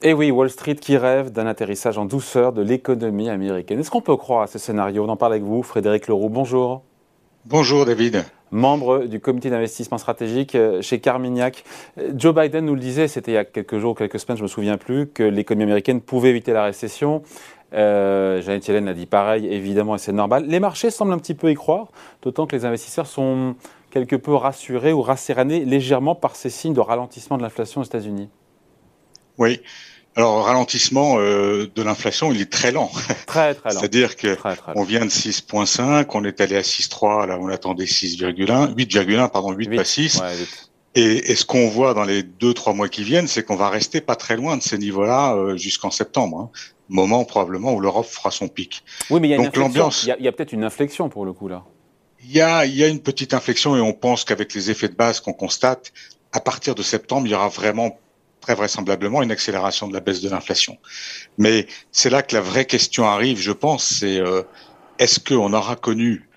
Et oui, Wall Street qui rêve d'un atterrissage en douceur de l'économie américaine. Est-ce qu'on peut croire à ce scénario? On en parle avec vous, Frédéric Leroux. Bonjour. Bonjour David. Membre du comité d'investissement stratégique euh, chez Carmignac. Euh, Joe Biden nous le disait, c'était il y a quelques jours, quelques semaines, je ne me souviens plus, que l'économie américaine pouvait éviter la récession. Euh, Janet Yellen a dit pareil, évidemment, et c'est normal. Les marchés semblent un petit peu y croire, d'autant que les investisseurs sont quelque peu rassurés ou rassérénés légèrement par ces signes de ralentissement de l'inflation aux États-Unis. Oui. Alors, ralentissement euh, de l'inflation, il est très lent. Très, très lent. C'est-à-dire que on vient de 6,5, on est allé à 6,3, là, on attendait 6,1, 8,1, pardon, 8, pas 6. et, et, ce qu'on voit dans les deux, trois mois qui viennent, c'est qu'on va rester pas très loin de ces niveaux-là euh, jusqu'en septembre. Hein. Moment probablement où l'Europe fera son pic. Oui, mais il y a Donc l'ambiance. Il y a, a peut-être une inflexion pour le coup là. Il y a, il y a une petite inflexion et on pense qu'avec les effets de base qu'on constate, à partir de septembre, il y aura vraiment très vraisemblablement une accélération de la baisse de l'inflation. Mais c'est là que la vraie question arrive, je pense, c'est euh, est-ce qu'on aura connu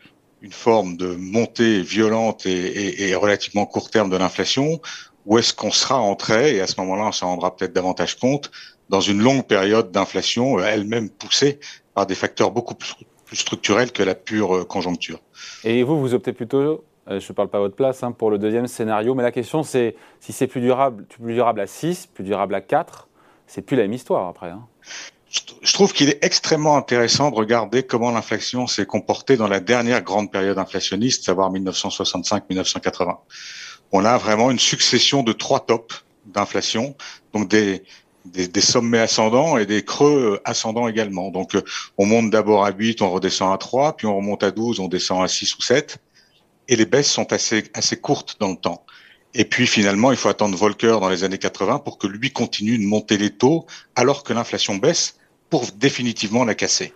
une forme de montée violente et, et, relativement court terme de l'inflation, ou est-ce qu'on sera entré, et à ce moment-là, on s'en rendra peut-être davantage compte, dans une longue période d'inflation, euh, elle-même poussée par des facteurs beaucoup plus, plus structurels que la pure euh, conjoncture? Et vous, vous optez plutôt je ne parle pas à votre place hein, pour le deuxième scénario, mais la question c'est si c'est plus durable, plus durable à 6, plus durable à 4, c'est plus la même histoire après. Hein. Je trouve qu'il est extrêmement intéressant de regarder comment l'inflation s'est comportée dans la dernière grande période inflationniste, savoir 1965-1980. On a vraiment une succession de trois tops d'inflation, donc des, des, des, sommets ascendants et des creux ascendants également. Donc on monte d'abord à 8, on redescend à 3, puis on remonte à 12, on descend à 6 ou 7 et les baisses sont assez, assez courtes dans le temps. Et puis finalement, il faut attendre Volcker dans les années 80 pour que lui continue de monter les taux alors que l'inflation baisse pour définitivement la casser.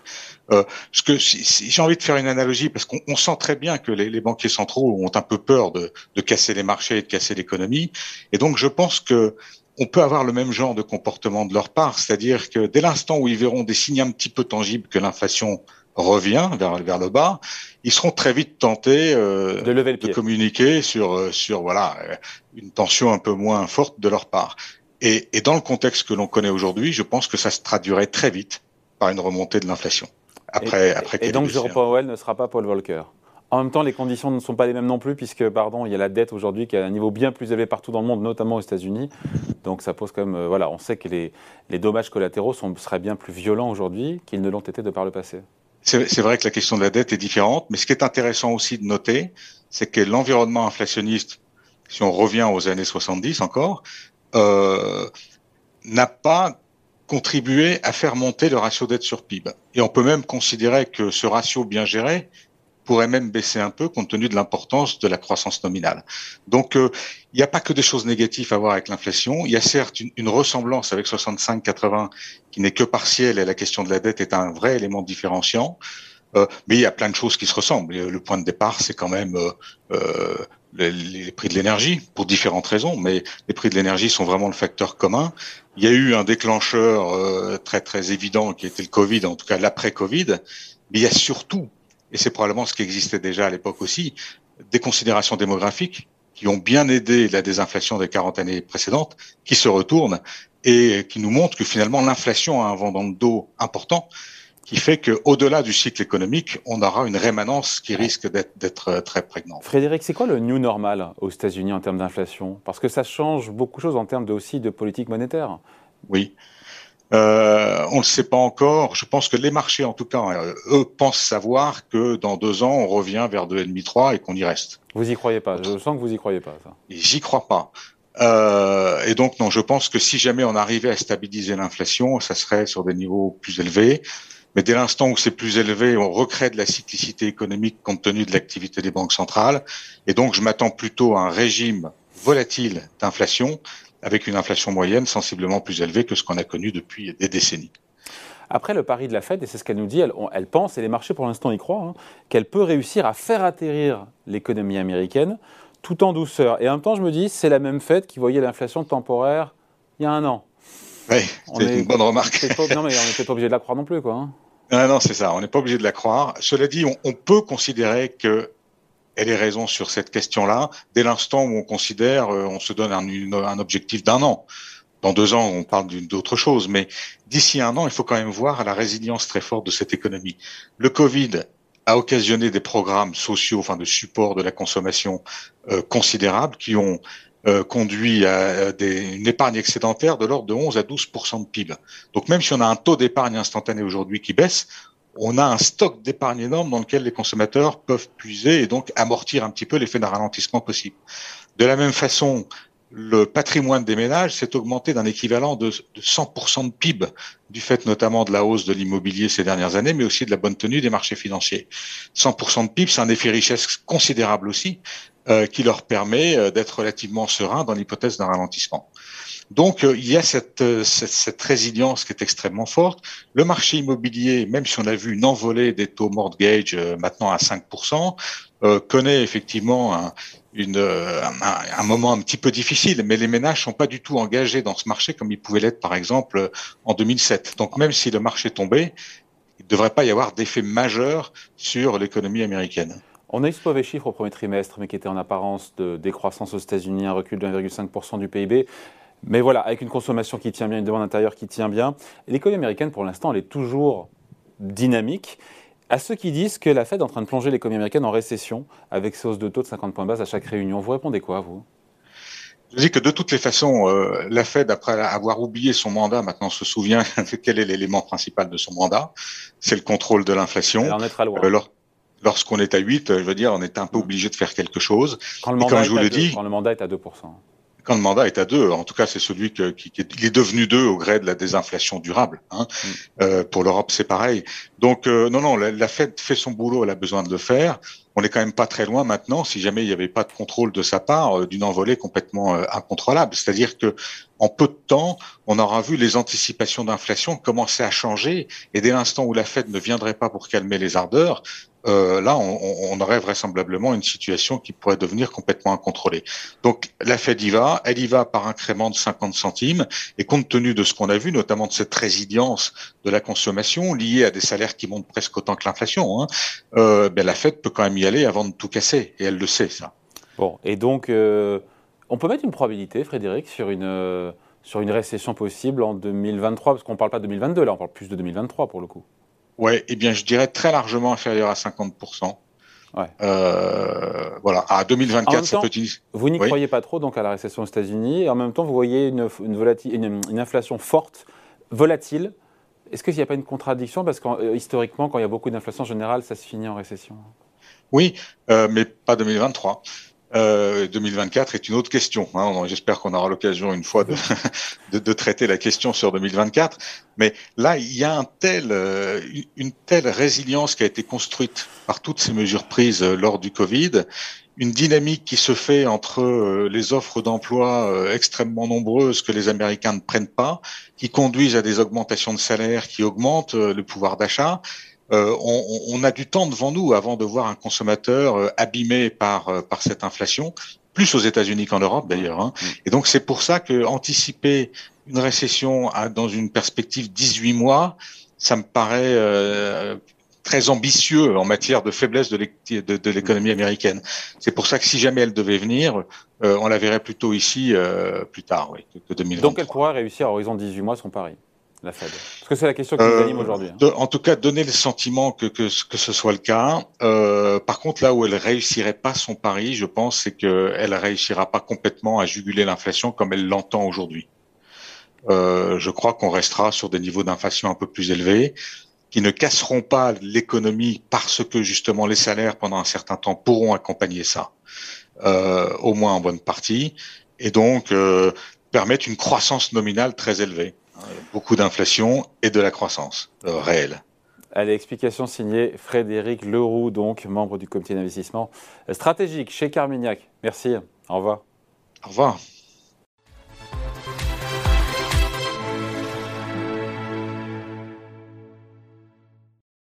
Euh, ce que si, j'ai envie de faire une analogie parce qu'on sent très bien que les, les, banquiers centraux ont un peu peur de, de casser les marchés et de casser l'économie, et donc je pense que on peut avoir le même genre de comportement de leur part, c'est-à-dire que dès l'instant où ils verront des signes un petit peu tangibles que l'inflation revient vers, vers le bas, ils seront très vite tentés euh, de, lever le pied. de communiquer sur, euh, sur voilà, euh, une tension un peu moins forte de leur part. Et, et dans le contexte que l'on connaît aujourd'hui, je pense que ça se traduirait très vite par une remontée de l'inflation. Après, et, après et donc Jérôme Powell ne sera pas Paul Volcker. En même temps, les conditions ne sont pas les mêmes non plus, puisque, pardon, il y a la dette aujourd'hui qui est à un niveau bien plus élevé partout dans le monde, notamment aux États-Unis. Donc, ça pose quand même. voilà, on sait que les, les dommages collatéraux sont, seraient bien plus violents aujourd'hui qu'ils ne l'ont été de par le passé. C'est vrai que la question de la dette est différente, mais ce qui est intéressant aussi de noter, c'est que l'environnement inflationniste, si on revient aux années 70 encore, euh, n'a pas contribué à faire monter le ratio dette sur PIB. Et on peut même considérer que ce ratio bien géré pourrait même baisser un peu compte tenu de l'importance de la croissance nominale. Donc, euh, il n'y a pas que des choses négatives à voir avec l'inflation. Il y a certes une, ressemblance avec 65-80 qui n'est que partielle et la question de la dette est un vrai élément différenciant. Euh, mais il y a plein de choses qui se ressemblent. Le point de départ, c'est quand même euh, euh les, les, prix de l'énergie, pour différentes raisons, mais les prix de l'énergie sont vraiment le facteur commun. Il y a eu un déclencheur euh, très très évident qui était le Covid, en tout cas l'après-Covid, mais il y a surtout et c'est probablement ce qui existait déjà à l'époque aussi, des considérations démographiques qui ont bien aidé la désinflation des 40 années précédentes, qui se retournent et qui nous montrent que finalement l'inflation a un vent dans le dos important, qui fait qu'au-delà du cycle économique, on aura une rémanence qui risque d'être très prégnante. Frédéric, c'est quoi le new normal aux États-Unis en termes d'inflation? Parce que ça change beaucoup de choses en termes de, aussi de politique monétaire. Oui. Euh, on ne le sait pas encore. Je pense que les marchés, en tout cas, euh, eux, pensent savoir que dans deux ans, on revient vers 2,5-3 et qu'on y reste. Vous y croyez pas Je sens que vous y croyez pas. J'y crois pas. Euh, et donc, non, je pense que si jamais on arrivait à stabiliser l'inflation, ça serait sur des niveaux plus élevés. Mais dès l'instant où c'est plus élevé, on recrée de la cyclicité économique compte tenu de l'activité des banques centrales. Et donc, je m'attends plutôt à un régime volatile d'inflation avec une inflation moyenne sensiblement plus élevée que ce qu'on a connu depuis des décennies. Après le pari de la Fed, et c'est ce qu'elle nous dit, elle, pense, et les marchés pour l'instant y croient, hein, qu'elle peut réussir à faire atterrir l'économie américaine tout en douceur. Et en même temps, je me dis, c'est la même Fed qui voyait l'inflation temporaire il y a un an. Oui, c'est une bonne remarque. non, mais on n'était pas obligé de la croire non plus, quoi. Hein. Non, non, c'est ça. On n'est pas obligé de la croire. Cela dit, on, on peut considérer que elle est raison sur cette question-là. Dès l'instant où on considère, euh, on se donne un, objectif d'un an. dans deux ans, on parle d'autre chose, mais d'ici un an, il faut quand même voir la résilience très forte de cette économie. Le Covid a occasionné des programmes sociaux, enfin de support de la consommation euh, considérables, qui ont euh, conduit à une épargne excédentaire de l'ordre de 11 à 12% de PIB. Donc même si on a un taux d'épargne instantané aujourd'hui qui baisse, on a un stock d'épargne énorme dans lequel les consommateurs peuvent puiser et donc amortir un petit peu l'effet d'un ralentissement possible. De la même façon, le patrimoine des ménages s'est augmenté d'un équivalent de, 100% de PIB, du fait notamment de la hausse de l'immobilier ces dernières années, mais aussi de la bonne tenue des marchés financiers. 100% de PIB, c'est un effet richesse considérable aussi, euh, qui leur permet euh, d'être relativement serein dans l'hypothèse d'un ralentissement. Donc euh, il y a cette, cette, résilience qui est extrêmement forte. Le marché immobilier, même si on a vu une envolée des taux mortgage maintenant à 5%, connaît effectivement un, euh, moment un petit peu difficile, mais les ménages sont pas du tout engagés dans ce marché comme ils pouvaient l'être par exemple en 2007. Donc même si le marché tombait, il ne devrait pas y avoir d'effet majeur sur l'économie américaine. On a eu ce mauvais chiffre au premier trimestre, mais qui était en apparence de décroissance aux États-Unis, un recul de 1,5% du PIB. Mais voilà, avec une consommation qui tient bien, une demande intérieure qui tient bien, l'économie américaine, pour l'instant, elle est toujours dynamique à ceux qui disent que la Fed est en train de plonger l'économie américaine en récession avec ses hausses de taux de 50 points base à chaque réunion. Vous répondez quoi, vous? Je dis que de toutes les façons, euh, la Fed, après avoir oublié son mandat, maintenant se souvient de quel est l'élément principal de son mandat. C'est le contrôle de l'inflation. Très loin. Euh, lorsqu'on est à 8, je veux dire, on est un peu obligé de faire quelque chose. Quand le mandat, je vous le dis, quand le mandat est à 2% quand le mandat est à deux, en tout cas c'est celui qui, qui, est devenu deux au gré de la désinflation durable. Hein. Mm. Euh, pour l'Europe c'est pareil. Donc euh, non non, la, la, Fed fait son boulot, elle a besoin de le faire. On n'est quand même pas très loin maintenant, si jamais il n'y avait pas de contrôle de sa part, euh, d'une envolée complètement incontrôlable. C'est-à-dire que en peu de temps, on aura vu les anticipations d'inflation commencer à changer, et dès l'instant où la Fed ne viendrait pas pour calmer les ardeurs, euh, là, on, aurait vraisemblablement une situation qui pourrait devenir complètement incontrôlée. Donc, la Fed y va, elle y va par incrément de 50 centimes, et compte tenu de ce qu'on a vu, notamment de cette résilience de la consommation liée à des salaires qui montent presque autant que l'inflation, hein, euh, ben, la Fed peut quand même y aller avant de tout casser, et elle le sait, ça. Bon, et donc, euh, on peut mettre une probabilité, Frédéric, sur une, euh, sur une récession possible en 2023, parce qu'on ne parle pas de 2022, là, on parle plus de 2023 pour le coup. Ouais, eh bien, je dirais très largement inférieur à 50%. Ouais. Euh, voilà, à 2024, ça peut Vous n'y croyez pas trop donc à la récession aux États-Unis, et en même temps, vous voyez une, une, une, inflation forte, volatile. Est-ce qu'il n'y a pas une contradiction? Parce que euh, historiquement, quand il y a beaucoup d'inflation en général, ça se finit en récession. Oui, euh, mais pas 2023. 2024 euh, est une autre question. Hein. J'espère qu'on aura l'occasion une fois de, traiter la question sur 2024. Mais là, il y a un tel, euh, une telle résilience qui a été construite par toutes ces mesures prises euh, lors du Covid, une dynamique qui se fait entre les offres d'emploi extrêmement nombreuses que les Américains ne prennent pas, qui conduisent à des augmentations de salaire qui augmentent le pouvoir d'achat euh, on, on, a du temps devant nous avant de voir un consommateur euh, abîmé par, euh, par cette inflation, plus aux États-Unis qu'en Europe d'ailleurs. Hein. Mm. Et donc c'est pour ça que anticiper une récession à, dans une perspective 18 mois, ça me paraît très ambitieux en matière de faiblesse de l'économie américaine. C'est pour ça que si jamais elle devait venir, on la verrait plutôt ici plus tard, oui, que 2023. Donc elle pourra réussir à horizon 18 mois son pari la Fed Parce que c'est la question qui nous anime euh, aujourd'hui. Hein. En tout cas, donner le sentiment que, que, que ce soit le cas. Euh, par contre, là où elle réussirait pas son pari, je pense, c'est qu'elle réussira pas complètement à juguler l'inflation comme elle l'entend aujourd'hui. Euh, je crois qu'on restera sur des niveaux d'inflation un peu plus élevés qui ne casseront pas l'économie parce que justement les salaires pendant un certain temps pourront accompagner ça, euh, au moins en bonne partie, et donc permettre une croissance nominale très élevée beaucoup d'inflation et de la croissance euh, réelle. Allez, explication signée Frédéric Leroux, donc membre du comité d'investissement stratégique chez Carmignac. Merci, au revoir. Au revoir.